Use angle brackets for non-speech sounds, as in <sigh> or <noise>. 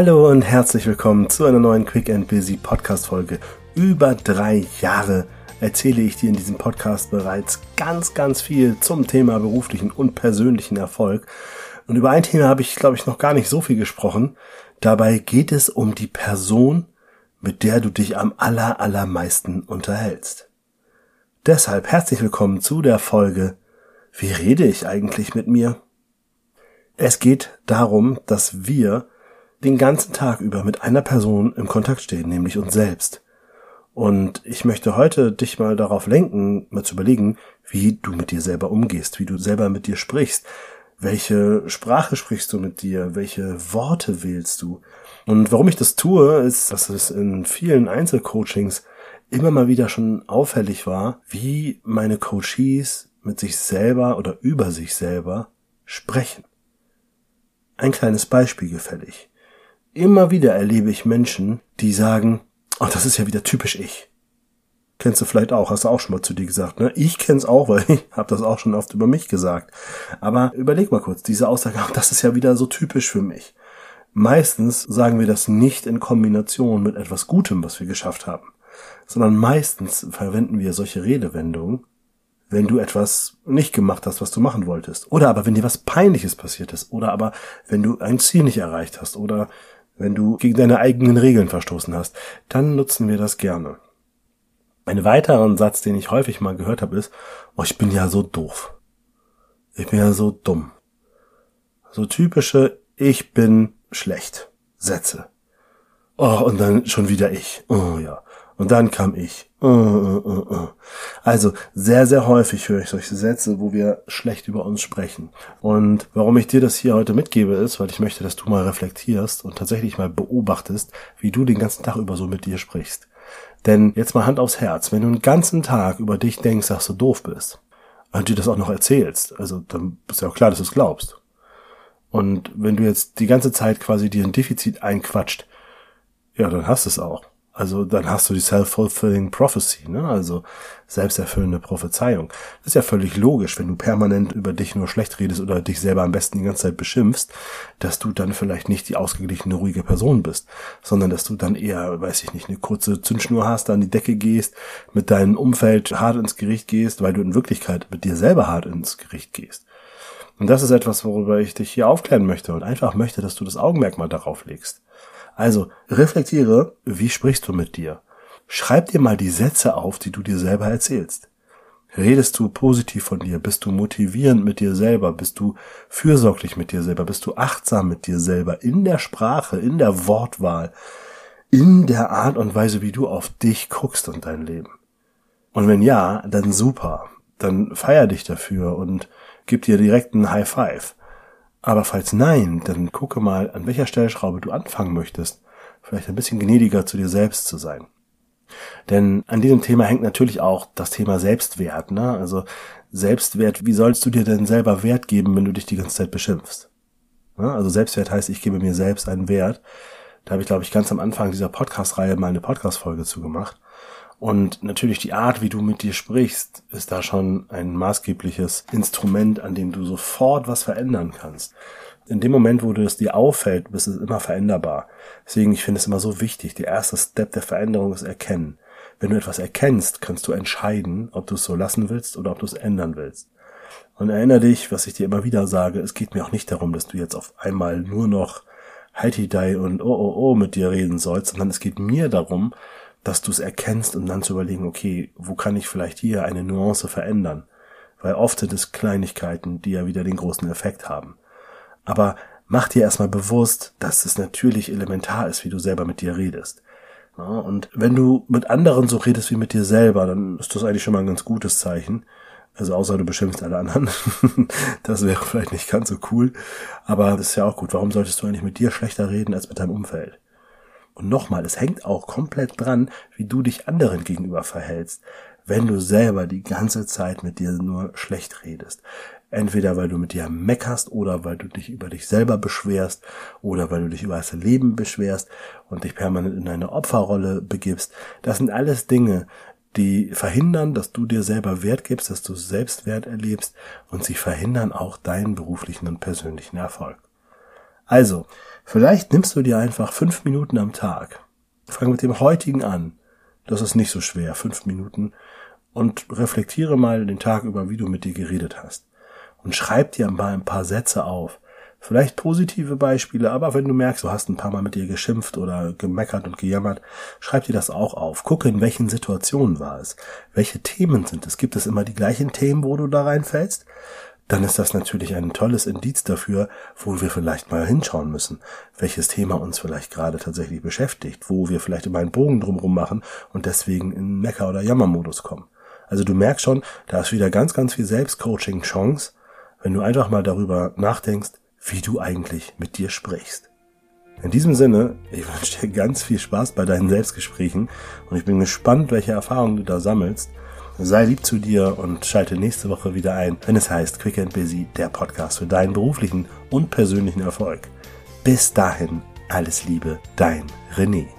Hallo und herzlich willkommen zu einer neuen Quick and Busy Podcast Folge. Über drei Jahre erzähle ich dir in diesem Podcast bereits ganz, ganz viel zum Thema beruflichen und persönlichen Erfolg. Und über ein Thema habe ich, glaube ich, noch gar nicht so viel gesprochen. Dabei geht es um die Person, mit der du dich am aller, allermeisten unterhältst. Deshalb herzlich willkommen zu der Folge Wie rede ich eigentlich mit mir? Es geht darum, dass wir den ganzen Tag über mit einer Person im Kontakt stehen, nämlich uns selbst. Und ich möchte heute dich mal darauf lenken, mal zu überlegen, wie du mit dir selber umgehst, wie du selber mit dir sprichst. Welche Sprache sprichst du mit dir? Welche Worte wählst du? Und warum ich das tue, ist, dass es in vielen Einzelcoachings immer mal wieder schon auffällig war, wie meine Coaches mit sich selber oder über sich selber sprechen. Ein kleines Beispiel gefällig. Immer wieder erlebe ich Menschen, die sagen, oh, das ist ja wieder typisch ich. Kennst du vielleicht auch, hast du auch schon mal zu dir gesagt, ne? Ich kenn's auch, weil <laughs> ich habe das auch schon oft über mich gesagt. Aber überleg mal kurz, diese Aussage, oh, das ist ja wieder so typisch für mich. Meistens sagen wir das nicht in Kombination mit etwas Gutem, was wir geschafft haben, sondern meistens verwenden wir solche Redewendungen, wenn du etwas nicht gemacht hast, was du machen wolltest. Oder aber wenn dir was Peinliches passiert ist. Oder aber wenn du ein Ziel nicht erreicht hast. Oder wenn du gegen deine eigenen Regeln verstoßen hast, dann nutzen wir das gerne. Ein weiterer Satz, den ich häufig mal gehört habe, ist, oh, ich bin ja so doof. Ich bin ja so dumm. So typische Ich bin schlecht Sätze. Oh, und dann schon wieder ich. Oh ja. Und dann kam ich. Uh, uh, uh, also sehr, sehr häufig höre ich solche Sätze, wo wir schlecht über uns sprechen. Und warum ich dir das hier heute mitgebe, ist, weil ich möchte, dass du mal reflektierst und tatsächlich mal beobachtest, wie du den ganzen Tag über so mit dir sprichst. Denn jetzt mal Hand aufs Herz, wenn du den ganzen Tag über dich denkst, dass du doof bist, und dir das auch noch erzählst, also dann ist ja auch klar, dass du es glaubst. Und wenn du jetzt die ganze Zeit quasi dir ein Defizit einquatscht, ja, dann hast du es auch. Also dann hast du die self-fulfilling prophecy, ne? also selbsterfüllende Prophezeiung. Das ist ja völlig logisch, wenn du permanent über dich nur schlecht redest oder dich selber am besten die ganze Zeit beschimpfst, dass du dann vielleicht nicht die ausgeglichene, ruhige Person bist, sondern dass du dann eher, weiß ich nicht, eine kurze Zündschnur hast, an die Decke gehst, mit deinem Umfeld hart ins Gericht gehst, weil du in Wirklichkeit mit dir selber hart ins Gericht gehst. Und das ist etwas, worüber ich dich hier aufklären möchte und einfach möchte, dass du das Augenmerk mal darauf legst. Also reflektiere, wie sprichst du mit dir? Schreib dir mal die Sätze auf, die du dir selber erzählst. Redest du positiv von dir? Bist du motivierend mit dir selber? Bist du fürsorglich mit dir selber? Bist du achtsam mit dir selber in der Sprache, in der Wortwahl, in der Art und Weise, wie du auf dich guckst und dein Leben? Und wenn ja, dann super. Dann feier dich dafür und gib dir direkt einen High Five. Aber falls nein, dann gucke mal, an welcher Stellschraube du anfangen möchtest, vielleicht ein bisschen gnädiger zu dir selbst zu sein. Denn an diesem Thema hängt natürlich auch das Thema Selbstwert. Ne? Also Selbstwert, wie sollst du dir denn selber Wert geben, wenn du dich die ganze Zeit beschimpfst? Ne? Also Selbstwert heißt, ich gebe mir selbst einen Wert. Da habe ich, glaube ich, ganz am Anfang dieser Podcast-Reihe mal eine Podcast-Folge zu gemacht. Und natürlich die Art, wie du mit dir sprichst, ist da schon ein maßgebliches Instrument, an dem du sofort was verändern kannst. In dem Moment, wo du es dir auffällt, bist es immer veränderbar. Deswegen, ich finde es immer so wichtig. Der erste Step der Veränderung ist erkennen. Wenn du etwas erkennst, kannst du entscheiden, ob du es so lassen willst oder ob du es ändern willst. Und erinnere dich, was ich dir immer wieder sage, es geht mir auch nicht darum, dass du jetzt auf einmal nur noch Heidi und oh oh oh mit dir reden sollst, sondern es geht mir darum, dass du es erkennst und dann zu überlegen, okay, wo kann ich vielleicht hier eine Nuance verändern? Weil oft sind es Kleinigkeiten, die ja wieder den großen Effekt haben. Aber mach dir erstmal bewusst, dass es natürlich elementar ist, wie du selber mit dir redest. Und wenn du mit anderen so redest wie mit dir selber, dann ist das eigentlich schon mal ein ganz gutes Zeichen. Also außer du beschimpfst alle anderen. <laughs> das wäre vielleicht nicht ganz so cool. Aber das ist ja auch gut. Warum solltest du eigentlich mit dir schlechter reden als mit deinem Umfeld? Und nochmal, es hängt auch komplett dran, wie du dich anderen gegenüber verhältst, wenn du selber die ganze Zeit mit dir nur schlecht redest. Entweder weil du mit dir meckerst oder weil du dich über dich selber beschwerst oder weil du dich über das Leben beschwerst und dich permanent in eine Opferrolle begibst. Das sind alles Dinge, die verhindern, dass du dir selber Wert gibst, dass du Selbstwert erlebst und sie verhindern auch deinen beruflichen und persönlichen Erfolg. Also, vielleicht nimmst du dir einfach fünf Minuten am Tag. Fang mit dem heutigen an. Das ist nicht so schwer, fünf Minuten. Und reflektiere mal den Tag über, wie du mit dir geredet hast. Und schreib dir mal ein paar Sätze auf. Vielleicht positive Beispiele, aber wenn du merkst, du hast ein paar Mal mit dir geschimpft oder gemeckert und gejammert, schreib dir das auch auf. Gucke, in welchen Situationen war es. Welche Themen sind es? Gibt es immer die gleichen Themen, wo du da reinfällst? Dann ist das natürlich ein tolles Indiz dafür, wo wir vielleicht mal hinschauen müssen. Welches Thema uns vielleicht gerade tatsächlich beschäftigt, wo wir vielleicht immer einen Bogen drumherum machen und deswegen in Mecker- oder Jammermodus kommen. Also du merkst schon, da ist wieder ganz, ganz viel Selbstcoaching-Chance, wenn du einfach mal darüber nachdenkst, wie du eigentlich mit dir sprichst. In diesem Sinne, ich <laughs> wünsche dir ganz viel Spaß bei deinen Selbstgesprächen und ich bin gespannt, welche Erfahrungen du da sammelst. Sei lieb zu dir und schalte nächste Woche wieder ein, wenn es heißt Quick and Busy, der Podcast für deinen beruflichen und persönlichen Erfolg. Bis dahin, alles Liebe, dein René.